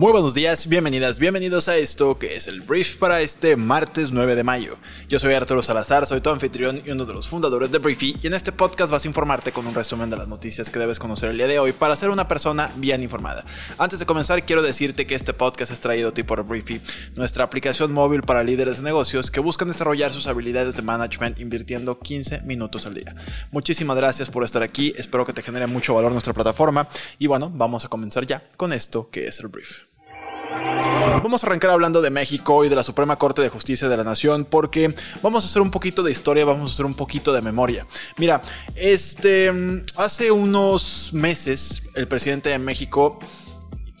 Muy buenos días, bienvenidas, bienvenidos a esto que es el brief para este martes 9 de mayo. Yo soy Arturo Salazar, soy tu anfitrión y uno de los fundadores de Briefy y en este podcast vas a informarte con un resumen de las noticias que debes conocer el día de hoy para ser una persona bien informada. Antes de comenzar quiero decirte que este podcast es traído a por Briefy, nuestra aplicación móvil para líderes de negocios que buscan desarrollar sus habilidades de management invirtiendo 15 minutos al día. Muchísimas gracias por estar aquí, espero que te genere mucho valor nuestra plataforma y bueno, vamos a comenzar ya con esto que es el brief. Vamos a arrancar hablando de México y de la Suprema Corte de Justicia de la Nación porque vamos a hacer un poquito de historia, vamos a hacer un poquito de memoria. Mira, este hace unos meses el presidente de México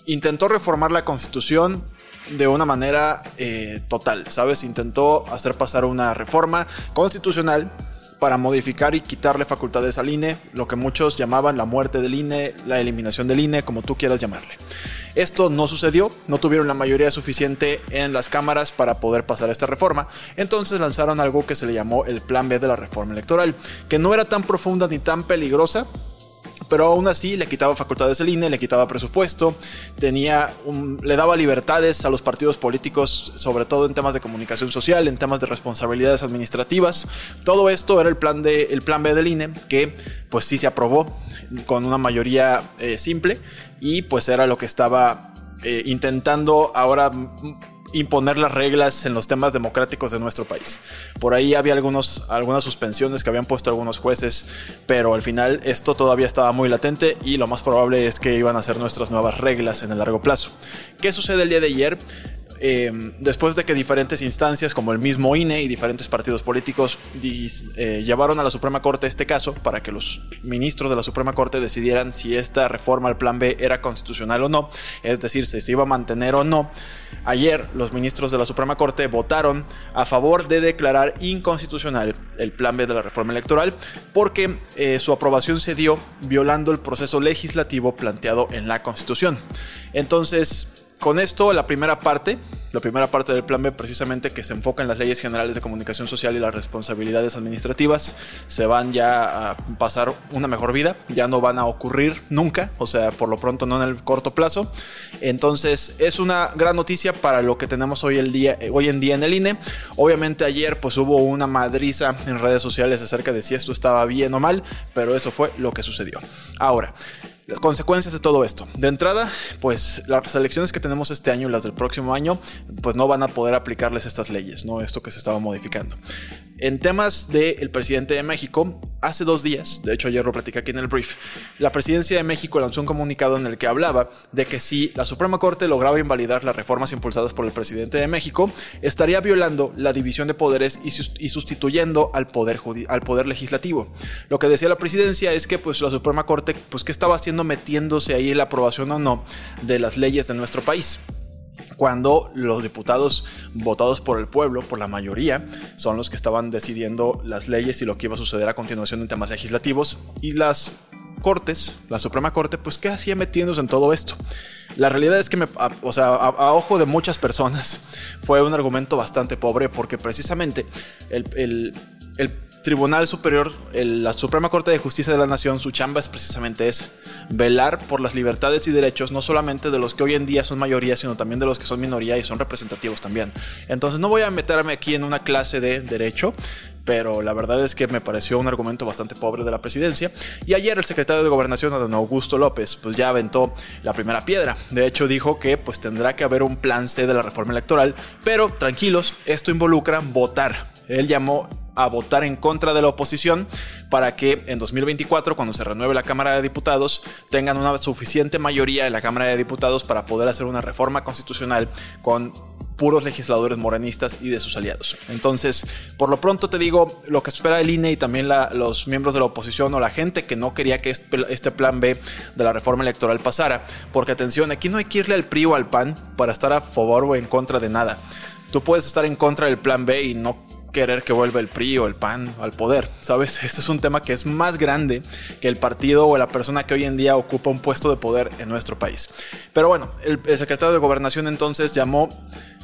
intentó reformar la Constitución de una manera eh, total, ¿sabes? Intentó hacer pasar una reforma constitucional para modificar y quitarle facultades al INE, lo que muchos llamaban la muerte del INE, la eliminación del INE, como tú quieras llamarle. Esto no sucedió, no tuvieron la mayoría suficiente en las cámaras para poder pasar esta reforma, entonces lanzaron algo que se le llamó el Plan B de la reforma electoral, que no era tan profunda ni tan peligrosa, pero aún así le quitaba facultades al INE, le quitaba presupuesto, tenía le daba libertades a los partidos políticos, sobre todo en temas de comunicación social, en temas de responsabilidades administrativas. Todo esto era el plan, de, el plan B del INE, que pues sí se aprobó con una mayoría eh, simple y pues era lo que estaba eh, intentando ahora imponer las reglas en los temas democráticos de nuestro país. Por ahí había algunos, algunas suspensiones que habían puesto algunos jueces, pero al final esto todavía estaba muy latente y lo más probable es que iban a ser nuestras nuevas reglas en el largo plazo. ¿Qué sucede el día de ayer? Em, después de que diferentes instancias como el mismo INE y diferentes partidos políticos eh, llevaron a la Suprema Corte este caso para que los ministros de la Suprema Corte decidieran si esta reforma al Plan B era constitucional o no, es decir, si se iba a mantener o no, ayer los ministros de la Suprema Corte votaron a favor de declarar inconstitucional el Plan B de la reforma electoral porque eh, su aprobación se dio violando el proceso legislativo planteado en la Constitución. Entonces, con esto, la primera parte, la primera parte del plan B precisamente que se enfoca en las leyes generales de comunicación social y las responsabilidades administrativas, se van ya a pasar una mejor vida, ya no van a ocurrir nunca, o sea, por lo pronto no en el corto plazo. Entonces, es una gran noticia para lo que tenemos hoy, el día, hoy en día en el INE. Obviamente ayer pues hubo una madriza en redes sociales acerca de si esto estaba bien o mal, pero eso fue lo que sucedió. Ahora, las consecuencias de todo esto. De entrada, pues las elecciones que tenemos este año y las del próximo año, pues no van a poder aplicarles estas leyes, ¿no? Esto que se estaba modificando. En temas del presidente de México, hace dos días, de hecho ayer lo platicé aquí en el brief, la presidencia de México lanzó un comunicado en el que hablaba de que si la Suprema Corte lograba invalidar las reformas impulsadas por el presidente de México, estaría violando la división de poderes y, sustituyendo al poder, al poder legislativo. Lo que decía la presidencia es que pues la Suprema Corte, pues qué estaba haciendo metiéndose ahí en la aprobación o no de las leyes de nuestro país cuando los diputados votados por el pueblo, por la mayoría, son los que estaban decidiendo las leyes y lo que iba a suceder a continuación en temas legislativos y las cortes, la Suprema Corte, pues ¿qué hacía metiéndose en todo esto? La realidad es que, me, o sea, a, ojo de muchas personas, fue un argumento bastante pobre porque precisamente el, el Tribunal Superior, la Suprema Corte de Justicia de la Nación, su chamba es precisamente esa, velar por las libertades y derechos no solamente de los que hoy en día son mayoría, sino también de los que son minoría y son representativos también. Entonces no voy a meterme aquí en una clase de derecho, pero la verdad es que me pareció un argumento bastante pobre de la presidencia. Y ayer el secretario de Gobernación, don Augusto López, pues ya aventó la primera piedra. De hecho dijo que pues tendrá que haber un plan C de la reforma electoral, pero tranquilos, esto involucra votar. Él llamó a votar en contra de la oposición para que en 2024, cuando se renueve la Cámara de Diputados, tengan una suficiente mayoría en la Cámara de Diputados para poder hacer una reforma constitucional con puros legisladores morenistas y de sus aliados. Entonces, por lo pronto te digo, lo que espera el INE y también los miembros de la oposición o la gente que no quería que este, este plan B de la reforma electoral pasara, porque atención, aquí no hay que irle al PRI al PAN para estar a favor o en contra de nada. Tú puedes estar en contra del plan B y no querer que vuelva el PRI o el PAN al poder, ¿sabes? Este es un tema que es más grande que el partido o la persona que hoy en día ocupa un puesto de poder en nuestro país. Pero bueno, el, el secretario de Gobernación entonces llamó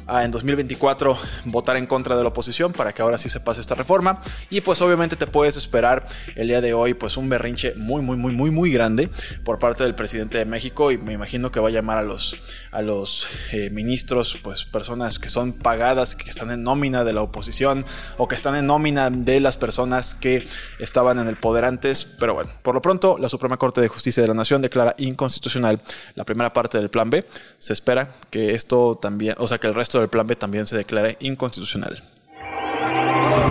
en 2024 votar en contra de la oposición para que ahora sí se pase esta reforma. Y pues obviamente te puedes esperar el día de hoy pues un berrinche muy, muy, muy, muy, muy grande por parte del presidente de México y me imagino que va a llamar a los, a los eh, ministros, pues personas que son pagadas, que están en nómina de la oposición o que están en nómina de las personas que estaban en el poder antes. Pero bueno, por lo pronto la Suprema Corte de Justicia de la Nación declara inconstitucional la primera parte del plan B. Se espera que esto también, o sea, que el resto del plan B también se declare inconstitucional.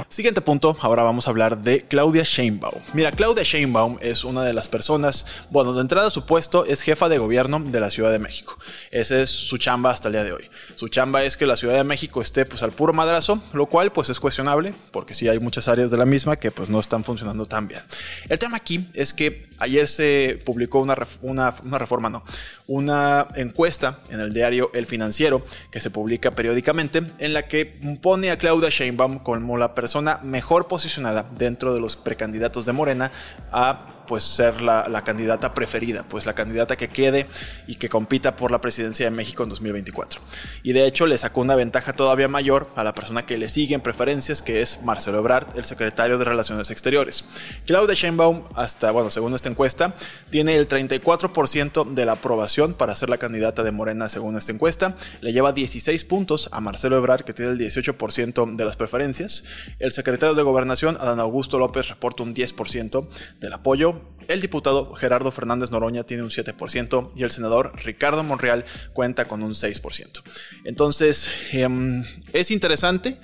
Siguiente punto, ahora vamos a hablar de Claudia Sheinbaum. Mira, Claudia Sheinbaum es una de las personas, bueno, de entrada su puesto es jefa de gobierno de la Ciudad de México. Ese es su chamba hasta el día de hoy. Su chamba es que la Ciudad de México esté pues al puro madrazo, lo cual pues es cuestionable, porque sí hay muchas áreas de la misma que pues no están funcionando tan bien. El tema aquí es que ayer se publicó una, una, una reforma, no, una encuesta en el diario El Financiero que se publica periódicamente en la que pone a Claudia Sheinbaum como la persona mejor posicionada dentro de los precandidatos de Morena a pues ser la, candidata preferida, pues la candidata que quede y que compita por la presidencia de México en 2024. Y de hecho le sacó una ventaja todavía mayor a la persona que le sigue en preferencias, que es Marcelo Ebrard, el secretario de Relaciones Exteriores. Claudia Sheinbaum, hasta, bueno, según esta encuesta, tiene el 34% de la aprobación para ser la candidata de Morena según esta encuesta. Le lleva 16 puntos a Marcelo Ebrard, que tiene el 18% de las preferencias. El secretario de Gobernación, Adán Augusto López, reporta un 10% del apoyo el diputado Gerardo Fernández Noroña tiene un 7% y el senador Ricardo Monreal cuenta con un 6%. Entonces, em, es interesante.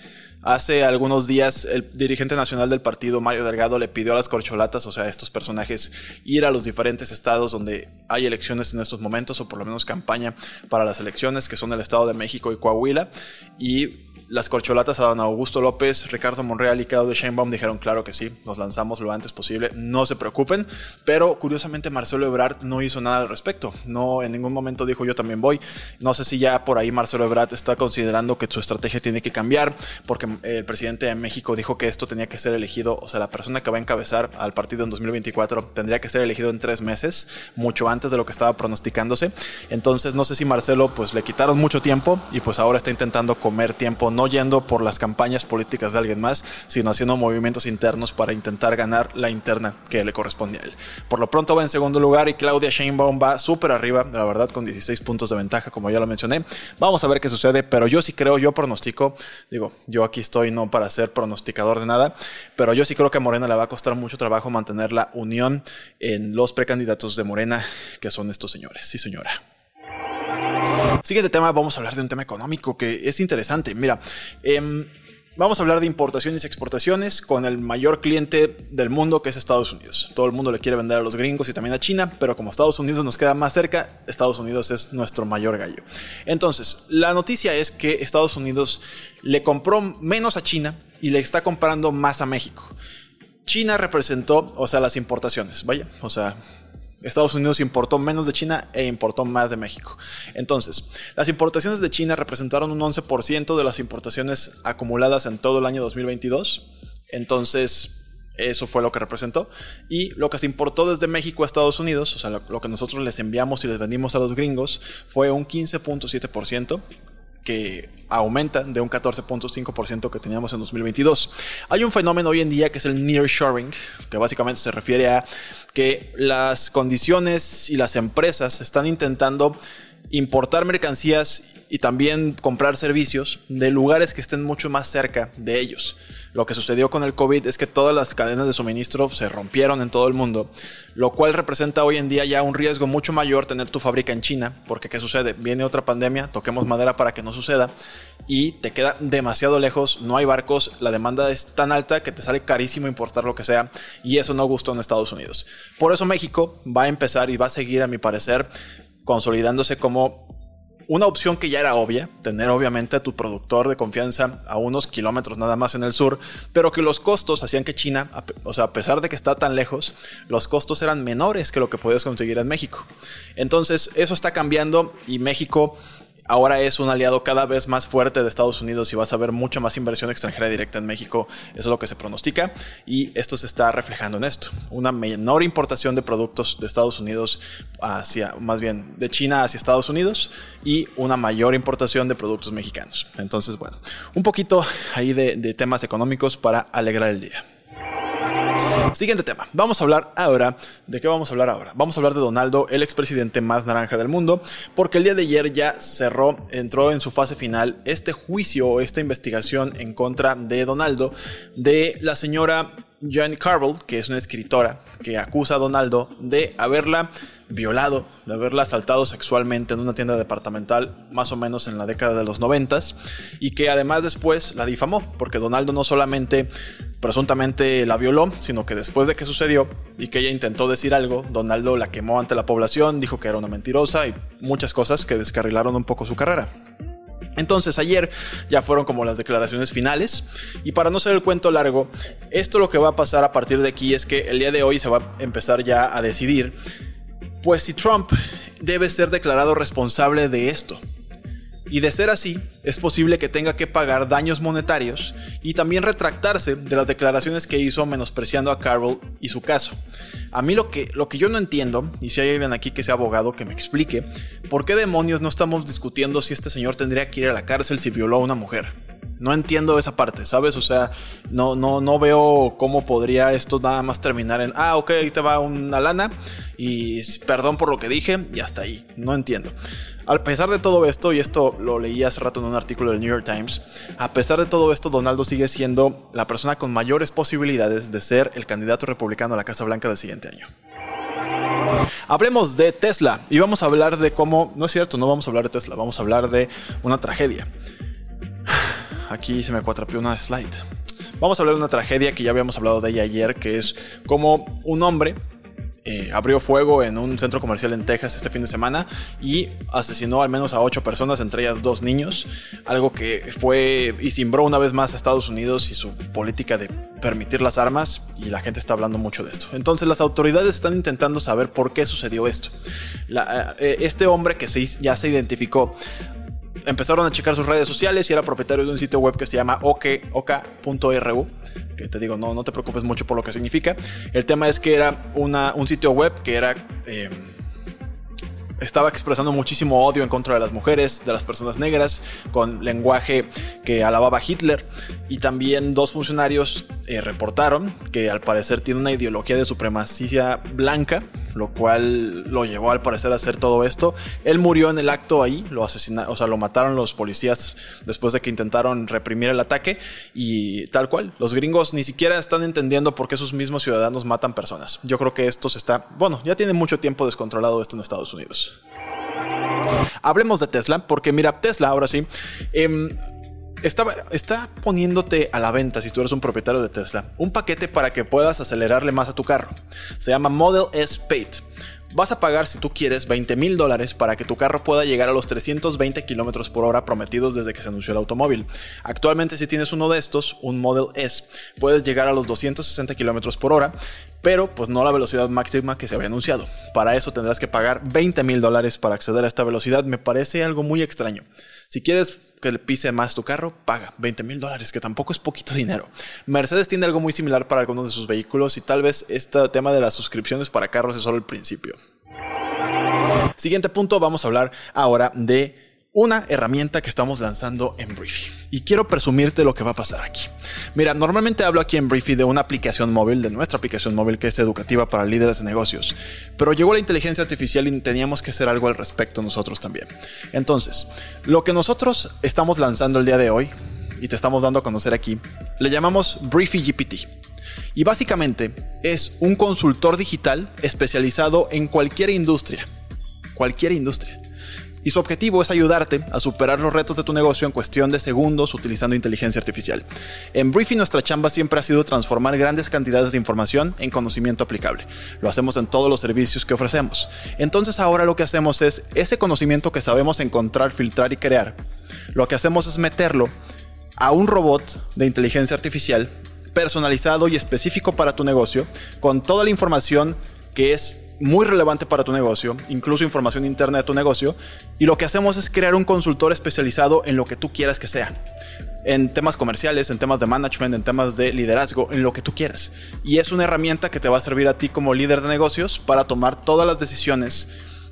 Hace algunos días el dirigente nacional del partido, Mario Delgado, le pidió a las corcholatas, o sea, a estos personajes, ir a los diferentes estados donde hay elecciones en estos momentos, o por lo menos campaña para las elecciones, que son el Estado de México y Coahuila, y las corcholatas a don Augusto López, Ricardo Monreal y Claudio Sheinbaum dijeron claro que sí, nos lanzamos lo antes posible, no se preocupen, pero curiosamente Marcelo Ebrard no hizo nada al respecto, no en ningún momento dijo yo también voy, no sé si ya por ahí Marcelo Ebrard está considerando que su estrategia tiene que cambiar, porque el presidente de México dijo que esto tenía que ser elegido, o sea, la persona que va a encabezar al partido en 2024 tendría que ser elegido en tres meses, mucho antes de lo que estaba pronosticándose, entonces no sé si Marcelo pues le quitaron mucho tiempo y pues ahora está intentando comer tiempo, no yendo por las campañas políticas de alguien más, sino haciendo movimientos internos para intentar ganar la interna que le corresponde a él. Por lo pronto va en segundo lugar y Claudia Sheinbaum va súper arriba, la verdad, con 16 puntos de ventaja, como ya lo mencioné. Vamos a ver qué sucede, pero yo sí creo, yo pronostico, digo, yo aquí estoy no para ser pronosticador de nada, pero yo sí creo que a Morena le va a costar mucho trabajo mantener la unión en los precandidatos de Morena, que son estos señores. Sí, señora. Siguiente tema, vamos a hablar de un tema económico que es interesante. Mira, eh, vamos a hablar de importaciones y exportaciones con el mayor cliente del mundo que es Estados Unidos. Todo el mundo le quiere vender a los gringos y también a China, pero como Estados Unidos nos queda más cerca, Estados Unidos es nuestro mayor gallo. Entonces, la noticia es que Estados Unidos le compró menos a China y le está comprando más a México. China representó, o sea, las importaciones, vaya, o sea, Estados Unidos importó menos de China e importó más de México. Entonces, las importaciones de China representaron un 11% de las importaciones acumuladas en todo el año 2022. Entonces, eso fue lo que representó. Y lo que se importó desde México a Estados Unidos, o sea, lo, que nosotros les enviamos y les vendimos a los gringos, fue un 15.7% que aumenta de un 14.5% que teníamos en 2022. Hay un fenómeno hoy en día que es el nearshoring, que básicamente se refiere a que las condiciones y las empresas están intentando importar mercancías y también comprar servicios de lugares que estén mucho más cerca de ellos. Lo que sucedió con el COVID es que todas las cadenas de suministro se rompieron en todo el mundo, lo cual representa hoy en día ya un riesgo mucho mayor tener tu fábrica en China, porque ¿qué sucede? Viene otra pandemia, toquemos madera para que no suceda, y te queda demasiado lejos, no hay barcos, la demanda es tan alta que te sale carísimo importar lo que sea, y eso no gustó en Estados Unidos. Por eso México va a empezar y va a seguir, a mi parecer, consolidándose como una opción que ya era obvia, tener obviamente a tu productor de confianza a unos kilómetros nada más en el sur, pero que los costos hacían que China, o sea, a pesar de que está tan lejos, los costos eran menores que lo que podías conseguir en México. Entonces, eso está cambiando y México ahora es un aliado cada vez más fuerte de Estados Unidos y vas a ver mucha más inversión extranjera directa en México. Eso es lo que se pronostica y esto se está reflejando en esto. Una menor importación de productos de Estados Unidos hacia, más bien de China hacia Estados Unidos y una mayor importación de productos mexicanos. Entonces, bueno, un poquito ahí de, de temas económicos para alegrar el día. Siguiente tema. Vamos a hablar ahora. ¿De qué vamos a hablar ahora? Vamos a hablar de Donaldo, el expresidente más naranja del mundo, porque el día de ayer ya cerró, entró en su fase final este juicio, esta investigación en contra de Donaldo, de la señora Joan Carville, que es una escritora que acusa a Donaldo de haberla violado, de haberla asaltado sexualmente en una tienda departamental más o menos en la década de los noventas y que además después la difamó, porque Donaldo no solamente presuntamente la violó, sino que después de que sucedió y que ella intentó decir algo, Donaldo la quemó ante la población, dijo que era una mentirosa y muchas cosas que descarrilaron un poco su carrera. Entonces ayer ya fueron como las declaraciones finales y para no ser el cuento largo, esto lo que va a pasar a partir de aquí es que el día de hoy se va a empezar ya a decidir pues si Trump debe ser declarado responsable de esto. Y de ser así, es posible que tenga que pagar daños monetarios y también retractarse de las declaraciones que hizo menospreciando a Carroll y su caso. A mí lo que, lo que yo no entiendo, y si hay alguien aquí que sea abogado que me explique, ¿por qué demonios no estamos discutiendo si este señor tendría que ir a la cárcel si violó a una mujer? No entiendo esa parte, ¿sabes? O sea, no, no, no veo cómo podría esto nada más terminar en, ah, ok, ahí te va una lana y perdón por lo que dije y hasta ahí. No entiendo. A pesar de todo esto, y esto lo leí hace rato en un artículo del New York Times, a pesar de todo esto, Donaldo sigue siendo la persona con mayores posibilidades de ser el candidato republicano a la Casa Blanca del siguiente año. Hablemos de Tesla y vamos a hablar de cómo, no es cierto, no vamos a hablar de Tesla, vamos a hablar de una tragedia. Aquí se me cuatrapió una slide. Vamos a hablar de una tragedia que ya habíamos hablado de ella ayer, que es como un hombre eh, abrió fuego en un centro comercial en Texas este fin de semana y asesinó al menos a ocho personas, entre ellas dos niños, algo que fue y simbró una vez más a Estados Unidos y su política de permitir las armas y la gente está hablando mucho de esto. Entonces las autoridades están intentando saber por qué sucedió esto. Eh, este hombre que se, ya se identificó empezaron a checar sus redes sociales y era propietario de un sitio web que se llama oka.ru que te digo, no, no te preocupes mucho por lo que significa. El tema es que era una, un sitio web que era... Eh, estaba expresando muchísimo odio en contra de las mujeres, de las personas negras, con lenguaje que alababa a Hitler. Y también dos funcionarios eh, reportaron que al parecer tiene una ideología de supremacía blanca lo cual lo llevó al parecer a hacer todo esto. Él murió en el acto ahí, lo asesinaron, o sea, lo mataron los policías después de que intentaron reprimir el ataque y tal cual. Los gringos ni siquiera están entendiendo por qué sus mismos ciudadanos matan personas. Yo creo que esto se está, bueno, ya tiene mucho tiempo descontrolado esto en Estados Unidos. Hablemos de Tesla, porque mira, Tesla ahora sí. Eh, está, poniéndote a la venta, si tú eres un propietario de Tesla, un paquete para que puedas acelerarle más a tu carro. Se llama Model S Paid. Vas a pagar, si tú quieres, 20 mil dólares para que tu carro pueda llegar a los 320 kilómetros por hora prometidos desde que se anunció el automóvil. Actualmente, si tienes uno de estos, un Model S, puedes llegar a los 260 kilómetros por hora, pero pues no la velocidad máxima que se había anunciado. Para eso tendrás que pagar 20 mil dólares para acceder a esta velocidad. Me parece algo muy extraño. Si quieres que le pise más tu carro, paga 20 mil dólares, que tampoco es poquito dinero. Mercedes tiene algo muy similar para algunos de sus vehículos y tal vez este tema de las suscripciones para carros es solo el principio. Siguiente punto, vamos a hablar ahora de una herramienta que estamos lanzando en Briefy. Y quiero presumirte lo que va a pasar aquí. Mira, normalmente hablo aquí en Briefy de una aplicación móvil, de nuestra aplicación móvil que es educativa para líderes de negocios. Pero llegó la inteligencia artificial y teníamos que hacer algo al respecto nosotros también. Entonces, lo que nosotros estamos lanzando el día de hoy y te estamos dando a conocer aquí, le llamamos Briefy GPT. Y básicamente es un consultor digital especializado en cualquier industria. Cualquier industria y su objetivo es ayudarte a superar los retos de tu negocio en cuestión de segundos utilizando inteligencia artificial. En Briefing nuestra chamba siempre ha sido transformar grandes cantidades de información en conocimiento aplicable. Lo hacemos en todos los servicios que ofrecemos. Entonces ahora lo que hacemos es ese conocimiento que sabemos encontrar, filtrar y crear. Lo que hacemos es meterlo a un robot de inteligencia artificial personalizado y específico para tu negocio con toda la información que es muy relevante para tu negocio, incluso información interna de tu negocio, y lo que hacemos es crear un consultor especializado en lo que tú quieras que sea en temas comerciales, en temas de management, en temas de liderazgo, en lo que tú quieras. Y es una herramienta que te va a servir a ti como líder de negocios para tomar todas las decisiones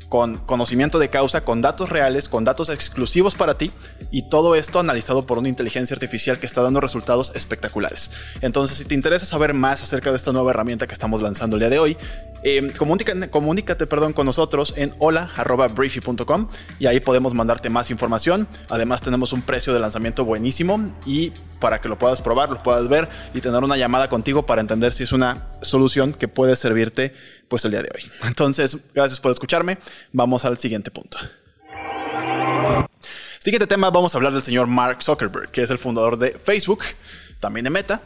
con conocimiento de causa, con datos reales, con datos exclusivos para ti y todo esto analizado por una inteligencia artificial que está dando resultados espectaculares. Entonces, si te interesa saber más acerca de esta nueva herramienta que estamos lanzando el día de hoy, eh, comunícate, perdón, con nosotros en hola.briefy.com y ahí podemos mandarte más información. Además, tenemos un precio de lanzamiento buenísimo y para que lo puedas probar, lo puedas ver y tener una llamada contigo para entender si es una solución que puede servirte pues el día de hoy. Entonces, gracias por escucharme. Vamos al siguiente punto. Siguiente tema, vamos a hablar del señor Mark Zuckerberg, que es el fundador de Facebook, también de Meta,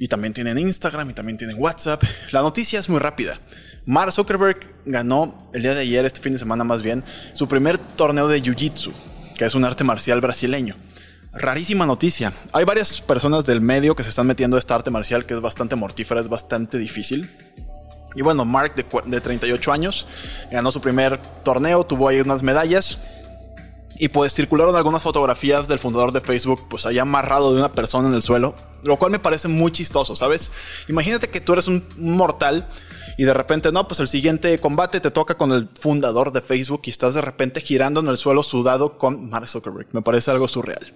y también tienen Instagram y también tienen WhatsApp. La noticia es muy rápida. Mark Zuckerberg ganó el día de ayer, este fin de semana más bien, su primer torneo de Jiu-Jitsu, que es un arte marcial brasileño. Rarísima noticia. Hay varias personas del medio que se están metiendo a esta arte marcial que es bastante mortífera, es bastante difícil. Y bueno, Mark de, 38 años ganó su primer torneo, tuvo ahí unas medallas. Y pues circularon algunas fotografías del fundador de Facebook, pues ahí amarrado de una persona en el suelo, lo cual me parece muy chistoso, ¿sabes? Imagínate que tú eres un mortal y de repente, no, pues el siguiente combate te toca con el fundador de Facebook y estás de repente girando en el suelo sudado con Mark Zuckerberg. Me parece algo surreal.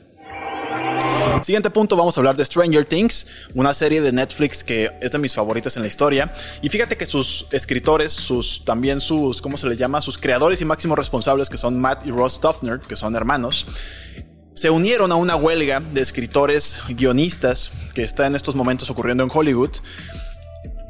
Siguiente punto, vamos a hablar de Stranger Things, una serie de Netflix que es de mis favoritas en la historia. Y fíjate que sus escritores, sus también sus, ¿cómo se le llama? Sus creadores y máximos responsables, que son Matt y Ross Duffner, que son hermanos, se unieron a una huelga de escritores guionistas que está en estos momentos ocurriendo en Hollywood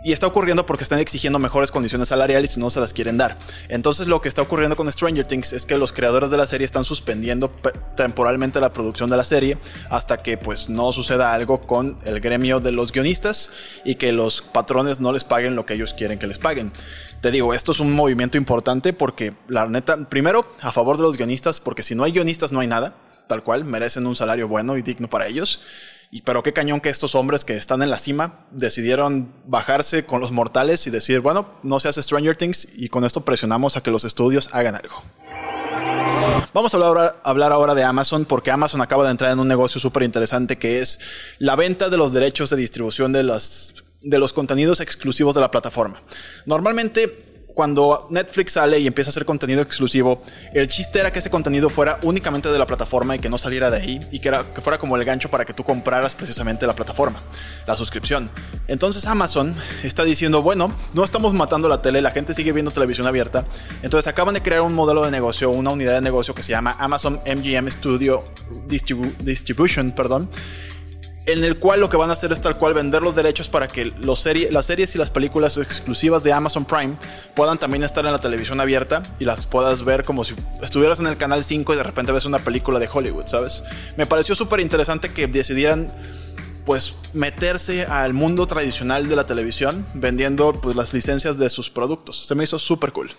y está ocurriendo porque están exigiendo mejores condiciones salariales y no se las quieren dar. Entonces lo que está ocurriendo con Stranger Things es que los creadores de la serie están suspendiendo temporalmente la producción de la serie hasta que pues no suceda algo con el gremio de los guionistas y que los patrones no les paguen lo que ellos quieren que les paguen. Te digo, esto es un movimiento importante porque la neta, primero a favor de los guionistas porque si no hay guionistas no hay nada, tal cual, merecen un salario bueno y digno para ellos. Y pero qué cañón que estos hombres que están en la cima decidieron bajarse con los mortales y decir, bueno, no se hace Stranger Things y con esto presionamos a que los estudios hagan algo. Vamos a hablar, hablar, ahora de Amazon porque Amazon acaba de entrar en un negocio súper interesante que es la venta de los derechos de distribución de, las, de los contenidos exclusivos de la plataforma. Normalmente cuando Netflix sale y empieza a hacer contenido exclusivo, el chiste era que ese contenido fuera únicamente de la plataforma y que no saliera de ahí y que, era, que fuera como el gancho para que tú compraras precisamente la plataforma, la suscripción. Entonces Amazon está diciendo, bueno, no estamos matando la tele, la gente sigue viendo televisión abierta. Entonces acaban de crear un modelo de negocio, una unidad de negocio que se llama Amazon MGM Studio Distribution, perdón en el cual lo que van a hacer es tal cual vender los derechos para que los las series y las películas exclusivas de Amazon Prime puedan también estar en la televisión abierta y las puedas ver como si estuvieras en el canal 5 y de repente ves una película de Hollywood, ¿sabes? Me pareció súper interesante que decidieran pues meterse al mundo tradicional de la televisión vendiendo pues las licencias de sus productos. Se me hizo súper cool.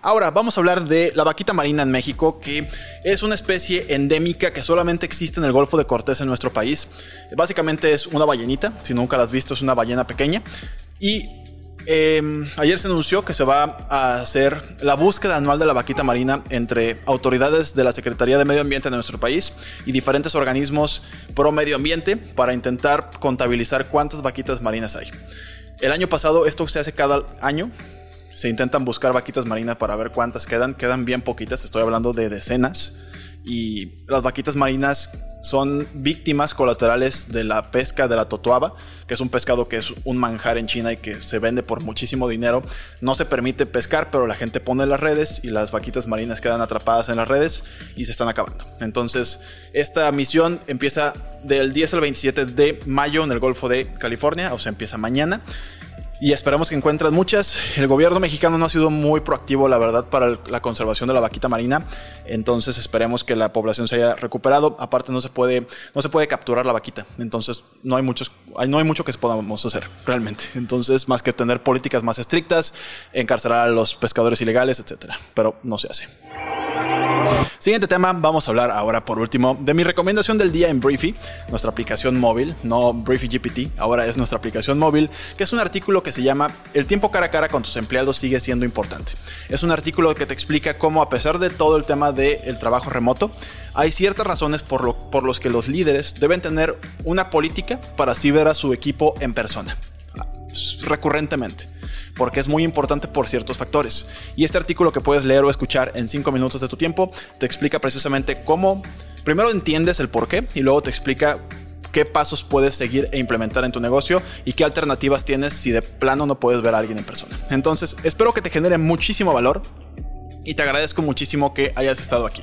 Ahora, vamos a hablar de la vaquita marina en México, que es una especie endémica que solamente existe en el Golfo de Cortés en nuestro país. Básicamente es una ballenita, si nunca la has visto, es una ballena pequeña. Y em, ayer se anunció que se va a hacer la búsqueda anual de la vaquita marina entre autoridades de la Secretaría de Medio Ambiente de nuestro país y diferentes organismos pro medio ambiente para intentar contabilizar cuántas vaquitas marinas hay. El año pasado, esto se hace cada año, se intentan buscar vaquitas marinas para ver cuántas quedan. Quedan bien poquitas, estoy hablando de decenas. Y las vaquitas marinas son víctimas colaterales de la pesca de la totoaba, que es un pescado que es un manjar en China y que se vende por muchísimo dinero. No se permite pescar, pero la gente pone las redes y las vaquitas marinas quedan atrapadas en las redes y se están acabando. Entonces, esta misión empieza del 10 al 27 de mayo en el Golfo de California, o sea, empieza mañana y esperamos que encuentren muchas. El gobierno mexicano no ha sido muy proactivo, la verdad, para la conservación de la vaquita marina. Entonces esperemos que la población se haya recuperado. Aparte no se puede, no se puede capturar la vaquita. Entonces no hay muchos, no hay mucho que podamos hacer realmente. Entonces más que tener políticas más estrictas, encarcelar a los pescadores ilegales, etcétera. Pero no se hace. Siguiente tema, vamos a hablar ahora por último de mi recomendación del día en Briefy, nuestra aplicación móvil, no Briefy GPT, ahora es nuestra aplicación móvil, que es un artículo que se llama El tiempo cara a cara con tus empleados sigue siendo importante. Es un artículo que te explica cómo a pesar de todo el tema del trabajo remoto, hay ciertas razones por, lo, por los que los líderes deben tener una política para así ver a su equipo en persona, recurrentemente porque es muy importante por ciertos factores. Y este artículo que puedes leer o escuchar en 5 minutos de tu tiempo te explica precisamente cómo, primero entiendes el por qué y luego te explica qué pasos puedes seguir e implementar en tu negocio y qué alternativas tienes si de plano no puedes ver a alguien en persona. Entonces, espero que te genere muchísimo valor y te agradezco muchísimo que hayas estado aquí.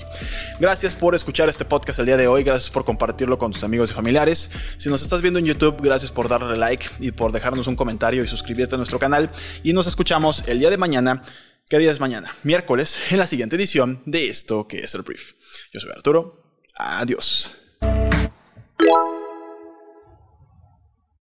Gracias por escuchar este podcast el día de hoy, gracias por compartirlo con tus amigos y familiares. Si nos estás viendo en YouTube, gracias por darle like y por dejarnos un comentario y suscribirte a nuestro canal. Y nos escuchamos el día de mañana. ¿Qué día es mañana? Miércoles, en la siguiente edición de esto que es el brief. Yo soy Arturo. Adiós.